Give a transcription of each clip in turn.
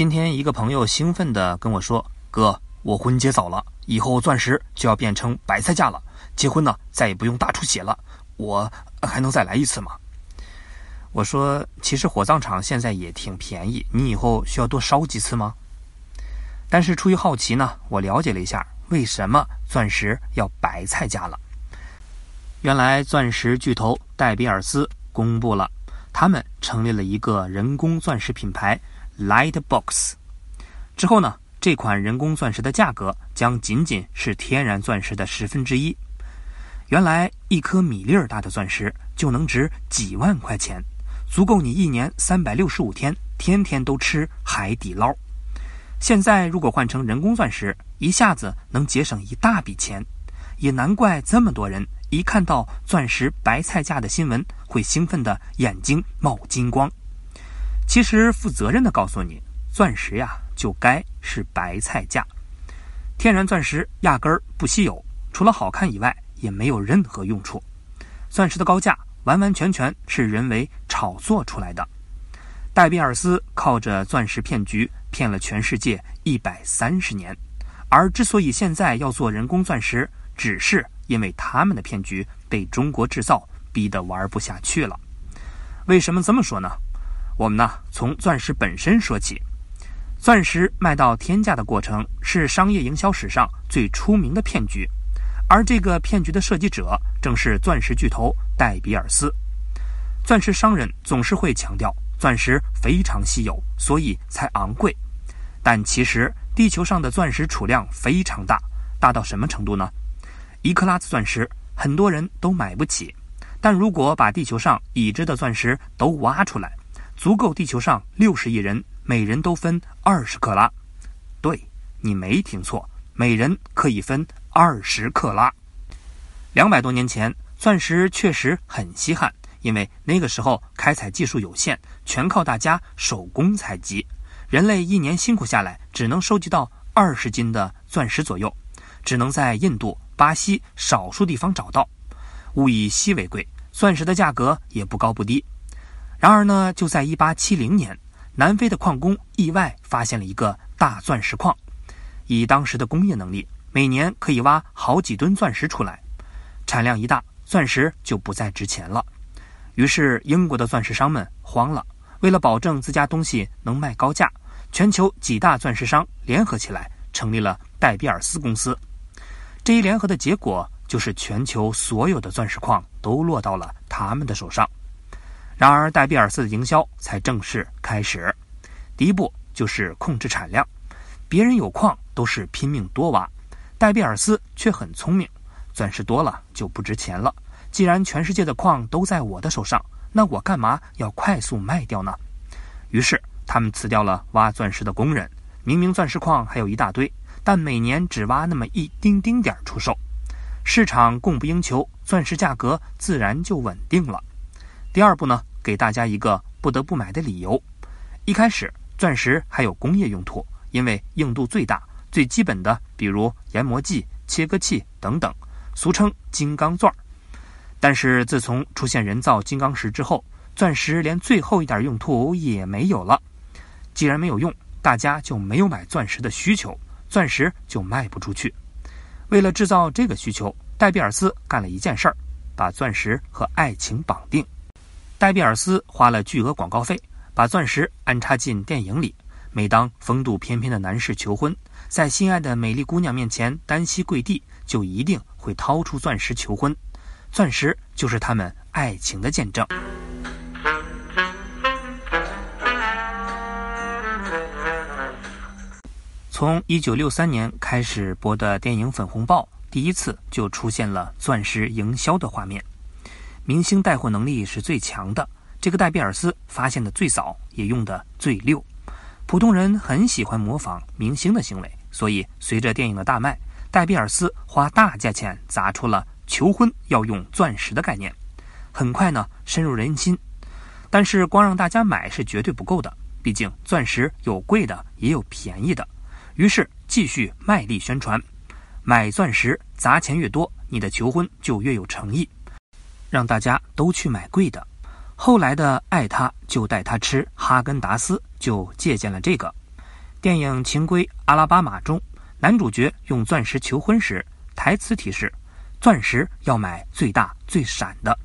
今天一个朋友兴奋地跟我说：“哥，我婚结早了，以后钻石就要变成白菜价了，结婚呢再也不用大出血了，我还能再来一次吗？”我说：“其实火葬场现在也挺便宜，你以后需要多烧几次吗？”但是出于好奇呢，我了解了一下为什么钻石要白菜价了。原来钻石巨头戴比尔斯公布了，他们成立了一个人工钻石品牌。Lightbox 之后呢，这款人工钻石的价格将仅仅是天然钻石的十分之一。原来一颗米粒儿大的钻石就能值几万块钱，足够你一年三百六十五天天天都吃海底捞。现在如果换成人工钻石，一下子能节省一大笔钱，也难怪这么多人一看到钻石白菜价的新闻，会兴奋的眼睛冒金光。其实，负责任的告诉你，钻石呀就该是白菜价。天然钻石压根儿不稀有，除了好看以外，也没有任何用处。钻石的高价完完全全是人为炒作出来的。戴比尔斯靠着钻石骗局骗了全世界一百三十年，而之所以现在要做人工钻石，只是因为他们的骗局被中国制造逼得玩不下去了。为什么这么说呢？我们呢，从钻石本身说起。钻石卖到天价的过程是商业营销史上最出名的骗局，而这个骗局的设计者正是钻石巨头戴比尔斯。钻石商人总是会强调钻石非常稀有，所以才昂贵。但其实地球上的钻石储量非常大，大到什么程度呢？一克拉的钻石很多人都买不起，但如果把地球上已知的钻石都挖出来，足够地球上六十亿人每人都分二十克拉，对你没听错，每人可以分二十克拉。两百多年前，钻石确实很稀罕，因为那个时候开采技术有限，全靠大家手工采集。人类一年辛苦下来，只能收集到二十斤的钻石左右，只能在印度、巴西少数地方找到。物以稀为贵，钻石的价格也不高不低。然而呢，就在1870年，南非的矿工意外发现了一个大钻石矿。以当时的工业能力，每年可以挖好几吨钻石出来。产量一大，钻石就不再值钱了。于是，英国的钻石商们慌了。为了保证自家东西能卖高价，全球几大钻石商联合起来，成立了戴比尔斯公司。这一联合的结果，就是全球所有的钻石矿都落到了他们的手上。然而，戴比尔斯的营销才正式开始。第一步就是控制产量。别人有矿都是拼命多挖，戴比尔斯却很聪明。钻石多了就不值钱了。既然全世界的矿都在我的手上，那我干嘛要快速卖掉呢？于是，他们辞掉了挖钻石的工人。明明钻石矿还有一大堆，但每年只挖那么一丁丁点儿出售。市场供不应求，钻石价格自然就稳定了。第二步呢？给大家一个不得不买的理由。一开始，钻石还有工业用途，因为硬度最大、最基本的，比如研磨剂、切割器等等，俗称“金刚钻”。但是自从出现人造金刚石之后，钻石连最后一点用途也没有了。既然没有用，大家就没有买钻石的需求，钻石就卖不出去。为了制造这个需求，戴比尔斯干了一件事儿，把钻石和爱情绑定。戴比尔斯花了巨额广告费，把钻石安插进电影里。每当风度翩翩的男士求婚，在心爱的美丽姑娘面前单膝跪地，就一定会掏出钻石求婚。钻石就是他们爱情的见证。从一九六三年开始播的电影《粉红豹》，第一次就出现了钻石营销的画面。明星带货能力是最强的，这个戴比尔斯发现的最早，也用的最溜。普通人很喜欢模仿明星的行为，所以随着电影的大卖，戴比尔斯花大价钱砸出了求婚要用钻石的概念，很快呢深入人心。但是光让大家买是绝对不够的，毕竟钻石有贵的也有便宜的。于是继续卖力宣传，买钻石砸钱越多，你的求婚就越有诚意。让大家都去买贵的，后来的爱他就带他吃哈根达斯就借鉴了这个。电影《情归阿拉巴马》中，男主角用钻石求婚时，台词提示：“钻石要买最大最闪的。”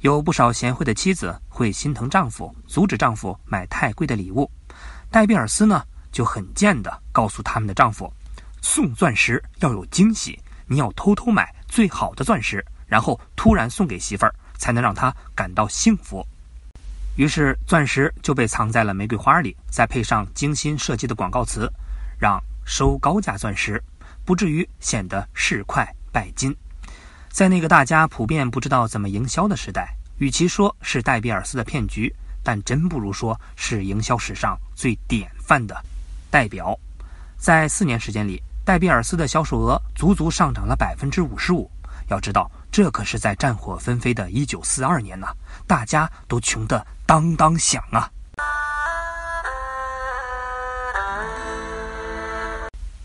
有不少贤惠的妻子会心疼丈夫，阻止丈夫买太贵的礼物。戴比尔斯呢，就很贱的告诉他们的丈夫：“送钻石要有惊喜，你要偷偷买最好的钻石，然后突然送给媳妇儿，才能让她感到幸福。”于是，钻石就被藏在了玫瑰花里，再配上精心设计的广告词，让收高价钻石不至于显得市侩拜金。在那个大家普遍不知道怎么营销的时代，与其说是戴比尔斯的骗局，但真不如说是营销史上最典范的代表。在四年时间里，戴比尔斯的销售额足足上涨了百分之五十五。要知道，这可是在战火纷飞的一九四二年呐，大家都穷得当当响啊！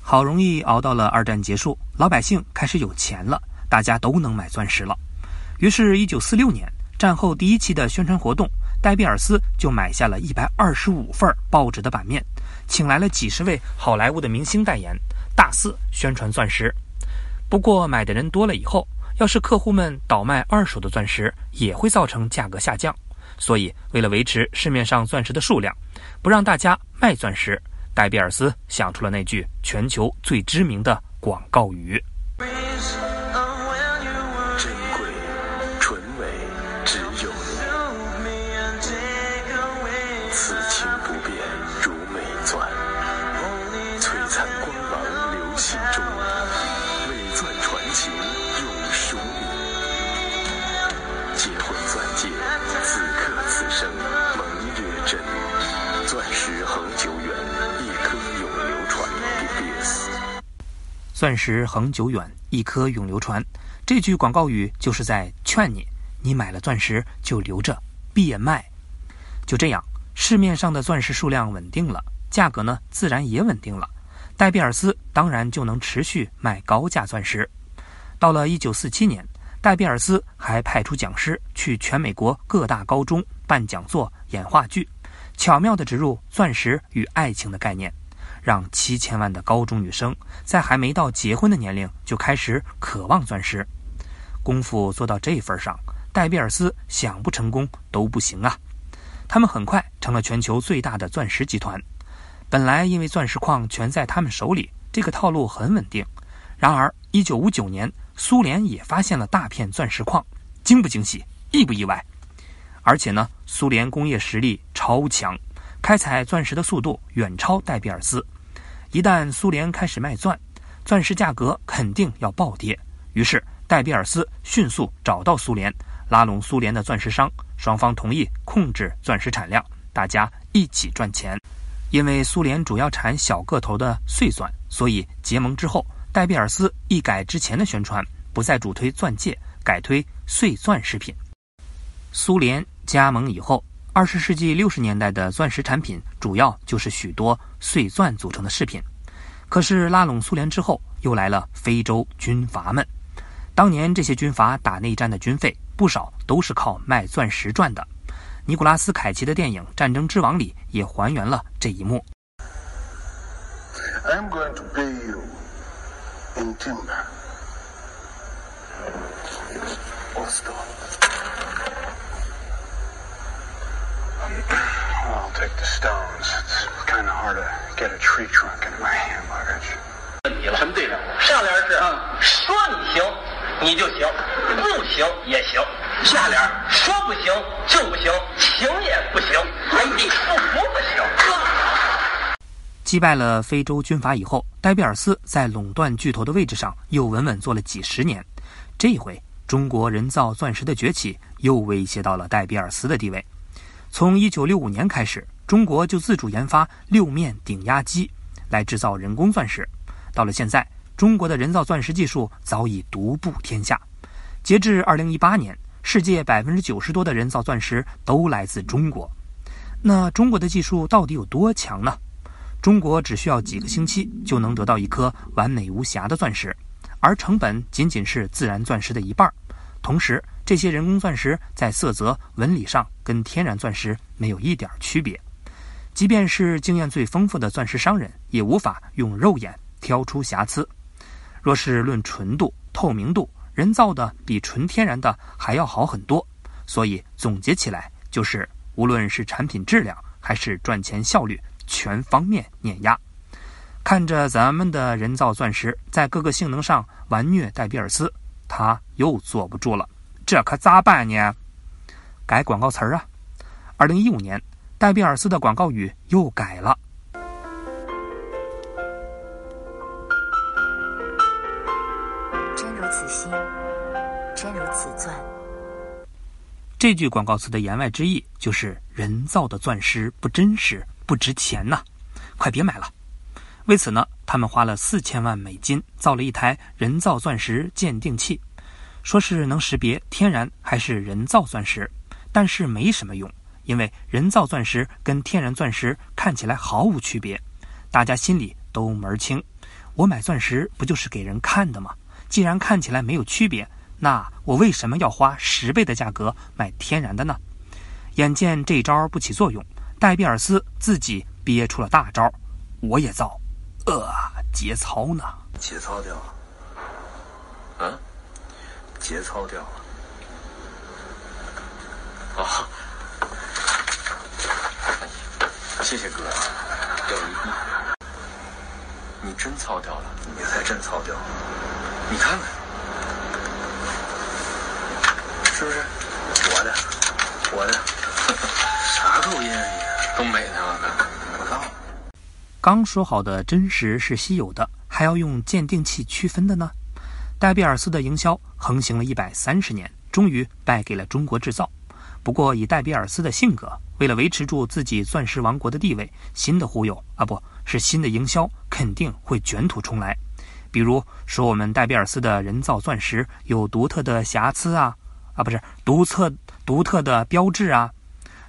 好容易熬到了二战结束，老百姓开始有钱了。大家都能买钻石了，于是，1946年战后第一期的宣传活动，戴比尔斯就买下了一百二十五份报纸的版面，请来了几十位好莱坞的明星代言，大肆宣传钻石。不过，买的人多了以后，要是客户们倒卖二手的钻石，也会造成价格下降。所以，为了维持市面上钻石的数量，不让大家卖钻石，戴比尔斯想出了那句全球最知名的广告语。钻石恒久远，一颗永流传。这句广告语就是在劝你：你买了钻石就留着，别卖。就这样，市面上的钻石数量稳定了，价格呢自然也稳定了。戴比尔斯当然就能持续卖高价钻石。到了1947年，戴比尔斯还派出讲师去全美国各大高中办讲座、演话剧，巧妙地植入钻石与爱情的概念。让七千万的高中女生在还没到结婚的年龄就开始渴望钻石，功夫做到这份上，戴比尔斯想不成功都不行啊！他们很快成了全球最大的钻石集团。本来因为钻石矿全在他们手里，这个套路很稳定。然而，一九五九年，苏联也发现了大片钻石矿，惊不惊喜，意不意外？而且呢，苏联工业实力超强，开采钻石的速度远超戴比尔斯。一旦苏联开始卖钻，钻石价格肯定要暴跌。于是戴比尔斯迅速找到苏联，拉拢苏联的钻石商，双方同意控制钻石产量，大家一起赚钱。因为苏联主要产小个头的碎钻，所以结盟之后，戴比尔斯一改之前的宣传，不再主推钻戒，改推碎钻饰品。苏联加盟以后。二十世纪六十年代的钻石产品主要就是许多碎钻组成的饰品，可是拉拢苏联之后，又来了非洲军阀们。当年这些军阀打内战的军费不少都是靠卖钻石赚的。尼古拉斯凯奇的电影《战争之王》里也还原了这一幕。I'll take the stones. It's kind of hard to get a tree trunk into my hand luggage. 问题了，什么对联？上联是啊，说你行，你就行；不行也行。下联说不行就不行，行也不行，哎，你不服不行。击败了非洲军阀以后，戴比尔斯在垄断巨头的位置上又稳稳坐了几十年。这一回，中国人造钻石的崛起又威胁到了戴比尔斯的地位。从一九六五年开始，中国就自主研发六面顶压机来制造人工钻石。到了现在，中国的人造钻石技术早已独步天下。截至二零一八年，世界百分之九十多的人造钻石都来自中国。那中国的技术到底有多强呢？中国只需要几个星期就能得到一颗完美无瑕的钻石，而成本仅仅是自然钻石的一半。同时，这些人工钻石在色泽纹理上跟天然钻石没有一点区别。即便是经验最丰富的钻石商人，也无法用肉眼挑出瑕疵。若是论纯度、透明度，人造的比纯天然的还要好很多。所以总结起来，就是无论是产品质量还是赚钱效率，全方面碾压。看着咱们的人造钻石在各个性能上完虐戴比尔斯，他又坐不住了。这可咋办呢？改广告词儿啊！二零一五年，戴比尔斯的广告语又改了。真如此心，真如此钻。这句广告词的言外之意就是人造的钻石不真实、不值钱呐，快别买了。为此呢，他们花了四千万美金造了一台人造钻石鉴定器，说是能识别天然还是人造钻石，但是没什么用，因为人造钻石跟天然钻石看起来毫无区别，大家心里都门儿清。我买钻石不就是给人看的吗？既然看起来没有区别，那我为什么要花十倍的价格买天然的呢？眼见这招不起作用，戴比尔斯自己憋出了大招，我也造。呃，节操呢？节操掉了，嗯，节操掉了。啊，谢谢哥，掉一地，你真操掉了，你才真操掉了，你看看，是不是？我的，我的，啥口音啊你？东北的我看。刚说好的真实是稀有的，还要用鉴定器区分的呢？戴比尔斯的营销横行了一百三十年，终于败给了中国制造。不过以戴比尔斯的性格，为了维持住自己钻石王国的地位，新的忽悠啊，不是新的营销，肯定会卷土重来。比如说我们戴比尔斯的人造钻石有独特的瑕疵啊，啊不是独特独特的标志啊，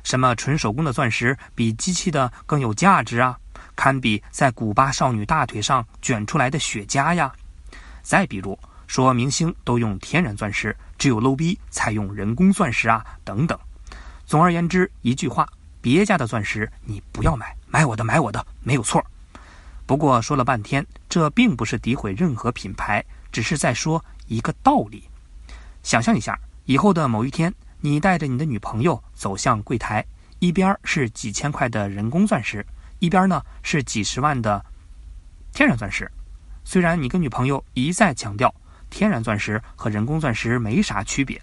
什么纯手工的钻石比机器的更有价值啊。堪比在古巴少女大腿上卷出来的雪茄呀！再比如说，明星都用天然钻石，只有 low 逼才用人工钻石啊，等等。总而言之，一句话，别家的钻石你不要买，买我的，买我的，没有错。不过说了半天，这并不是诋毁任何品牌，只是在说一个道理。想象一下，以后的某一天，你带着你的女朋友走向柜台，一边是几千块的人工钻石。一边呢是几十万的天然钻石，虽然你跟女朋友一再强调天然钻石和人工钻石没啥区别，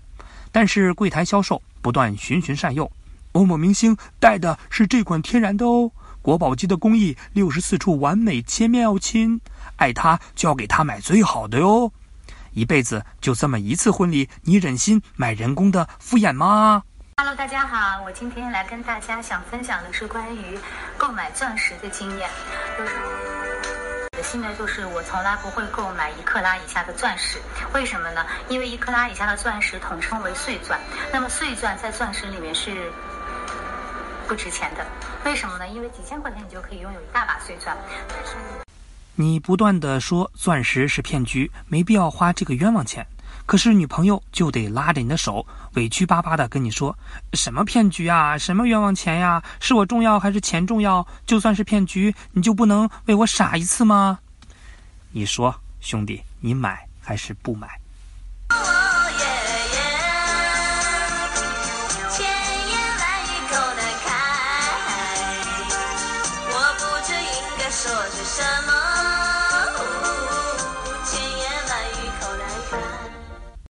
但是柜台销售不断循循善诱。某某明星戴的是这款天然的哦，国宝级的工艺，六十四处完美切面哦，亲，爱他就要给他买最好的哟。一辈子就这么一次婚礼，你忍心买人工的敷衍吗？Hello，大家好，我今天来跟大家想分享的是关于购买钻石的经验。就是我的心呢，就是我从来不会购买一克拉以下的钻石，为什么呢？因为一克拉以下的钻石统称为碎钻，那么碎钻在钻石里面是不值钱的。为什么呢？因为几千块钱你就可以拥有一大把碎钻，你你不断的说钻石是骗局，没必要花这个冤枉钱。可是女朋友就得拉着你的手，委屈巴巴的跟你说：“什么骗局啊，什么冤枉钱呀？是我重要还是钱重要？就算是骗局，你就不能为我傻一次吗？”你说，兄弟，你买还是不买？